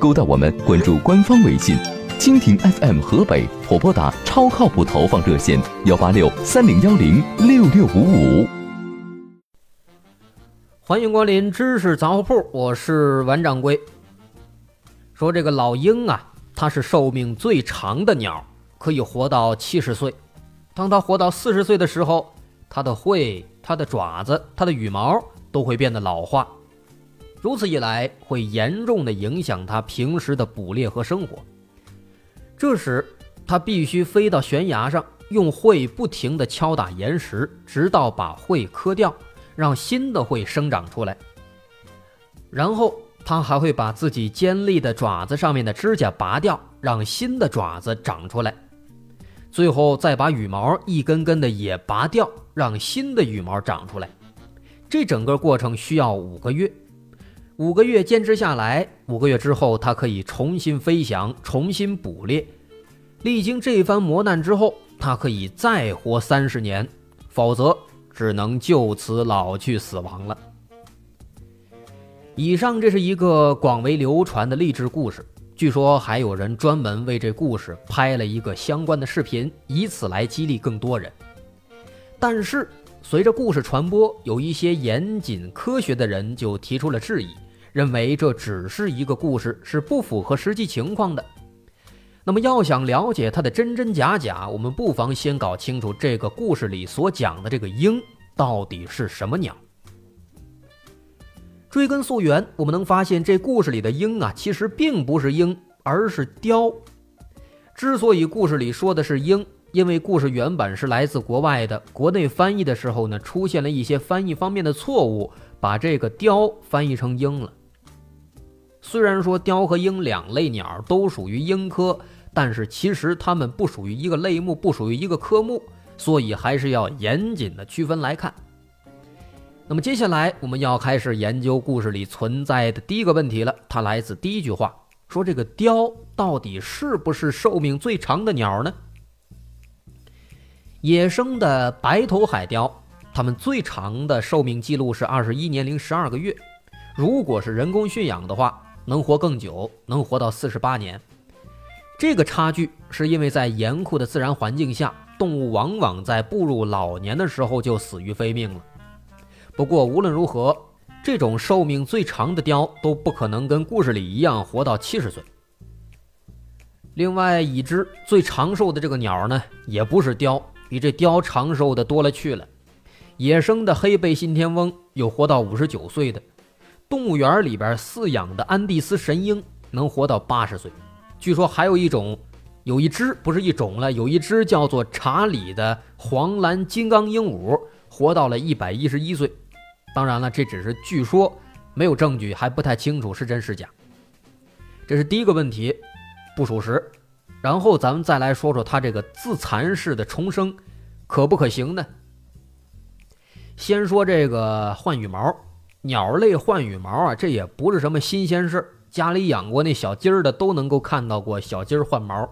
勾搭我们，关注官方微信。蜻蜓 FM 河北，或拨打超靠谱投放热线幺八六三零幺零六六五五。欢迎光临知识杂货铺，我是王掌柜。说这个老鹰啊，它是寿命最长的鸟，可以活到七十岁。当它活到四十岁的时候，它的喙、它的爪子、它的羽毛都会变得老化，如此一来，会严重的影响它平时的捕猎和生活。这时，他必须飞到悬崖上，用喙不停地敲打岩石，直到把喙磕掉，让新的喙生长出来。然后，他还会把自己尖利的爪子上面的指甲拔掉，让新的爪子长出来。最后，再把羽毛一根根的也拔掉，让新的羽毛长出来。这整个过程需要五个月。五个月坚持下来，五个月之后，它可以重新飞翔，重新捕猎。历经这番磨难之后，它可以再活三十年，否则只能就此老去死亡了。以上这是一个广为流传的励志故事，据说还有人专门为这故事拍了一个相关的视频，以此来激励更多人。但是，随着故事传播，有一些严谨科学的人就提出了质疑。认为这只是一个故事，是不符合实际情况的。那么，要想了解它的真真假假，我们不妨先搞清楚这个故事里所讲的这个鹰到底是什么鸟。追根溯源，我们能发现这故事里的鹰啊，其实并不是鹰，而是雕。之所以故事里说的是鹰，因为故事原本是来自国外的，国内翻译的时候呢，出现了一些翻译方面的错误，把这个雕翻译成鹰了。虽然说雕和鹰两类鸟都属于鹰科，但是其实它们不属于一个类目，不属于一个科目，所以还是要严谨的区分来看。那么接下来我们要开始研究故事里存在的第一个问题了，它来自第一句话，说这个雕到底是不是寿命最长的鸟呢？野生的白头海雕，它们最长的寿命记录是二十一年零十二个月，如果是人工驯养的话。能活更久，能活到四十八年。这个差距是因为在严酷的自然环境下，动物往往在步入老年的时候就死于非命了。不过无论如何，这种寿命最长的雕都不可能跟故事里一样活到七十岁。另外，已知最长寿的这个鸟呢，也不是雕，比这雕长寿的多了去了。野生的黑背信天翁有活到五十九岁的。动物园里边饲养的安第斯神鹰能活到八十岁，据说还有一种，有一只不是一种了，有一只叫做查理的黄蓝金刚鹦鹉活到了一百一十一岁。当然了，这只是据说，没有证据，还不太清楚是真是假。这是第一个问题，不属实。然后咱们再来说说它这个自残式的重生，可不可行呢？先说这个换羽毛。鸟类换羽毛啊，这也不是什么新鲜事。家里养过那小鸡儿的都能够看到过小鸡儿换毛。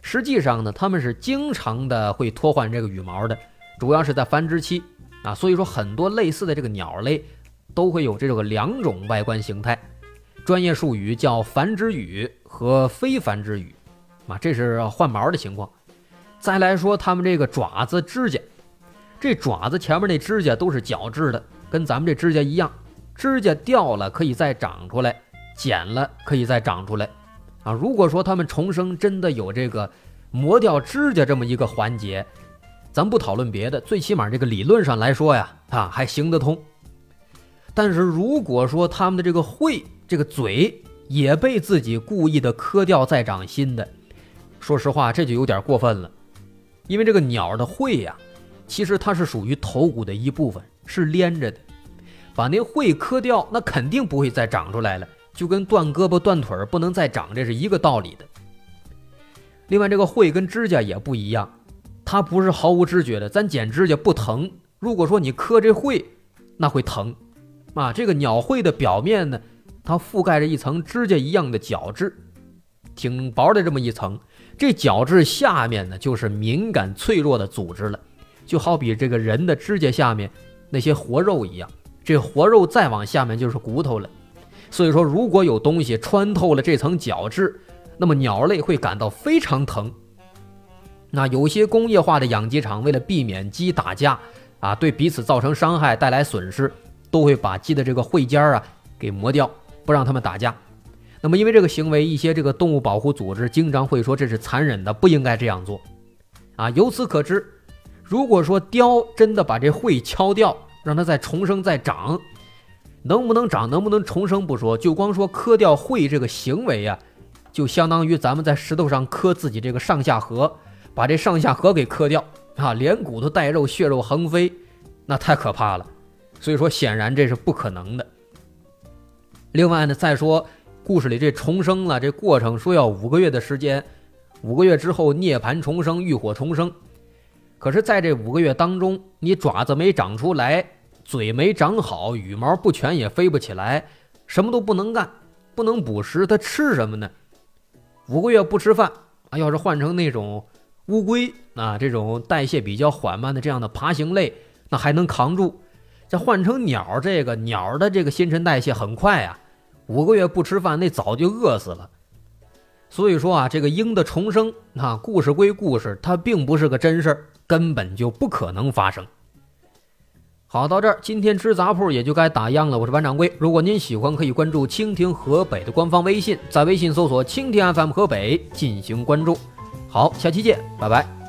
实际上呢，它们是经常的会脱换这个羽毛的，主要是在繁殖期啊。所以说，很多类似的这个鸟类都会有这个两种外观形态，专业术语叫繁殖羽和非繁殖羽啊，这是换毛的情况。再来说它们这个爪子、指甲，这爪子前面那指甲都是角质的。跟咱们这指甲一样，指甲掉了可以再长出来，剪了可以再长出来，啊，如果说他们重生真的有这个磨掉指甲这么一个环节，咱不讨论别的，最起码这个理论上来说呀，啊还行得通。但是如果说他们的这个喙、这个嘴也被自己故意的磕掉再长新的，说实话这就有点过分了，因为这个鸟的喙呀，其实它是属于头骨的一部分。是连着的，把那喙磕掉，那肯定不会再长出来了，就跟断胳膊断腿儿不能再长，这是一个道理的。另外，这个喙跟指甲也不一样，它不是毫无知觉的。咱剪指甲不疼，如果说你磕这喙，那会疼啊。这个鸟喙的表面呢，它覆盖着一层指甲一样的角质，挺薄的这么一层。这角质下面呢，就是敏感脆弱的组织了，就好比这个人的指甲下面那些活肉一样。这活肉再往下面就是骨头了。所以说，如果有东西穿透了这层角质，那么鸟类会感到非常疼。那有些工业化的养鸡场为了避免鸡打架啊，对彼此造成伤害、带来损失，都会把鸡的这个喙尖儿啊给磨掉，不让它们打架。那么因为这个行为，一些这个动物保护组织经常会说这是残忍的，不应该这样做。啊，由此可知，如果说雕真的把这喙敲掉，让它再重生再长。能不能长，能不能重生不说，就光说磕掉喙这个行为呀，就相当于咱们在石头上磕自己这个上下颌，把这上下颌给磕掉啊，连骨头带肉，血肉横飞，那太可怕了。所以说，显然这是不可能的。另外呢，再说故事里这重生了，这过程说要五个月的时间，五个月之后涅槃重生，浴火重生。可是，在这五个月当中，你爪子没长出来。嘴没长好，羽毛不全，也飞不起来，什么都不能干，不能捕食，它吃什么呢？五个月不吃饭啊！要是换成那种乌龟啊，这种代谢比较缓慢的这样的爬行类，那还能扛住。这换成鸟，这个鸟的这个新陈代谢很快啊，五个月不吃饭，那早就饿死了。所以说啊，这个鹰的重生啊，故事归故事，它并不是个真事儿，根本就不可能发生。好，到这儿，今天吃杂铺也就该打烊了。我是班掌柜，如果您喜欢，可以关注蜻蜓河北的官方微信，在微信搜索“蜻蜓 FM 河北”进行关注。好，下期见，拜拜。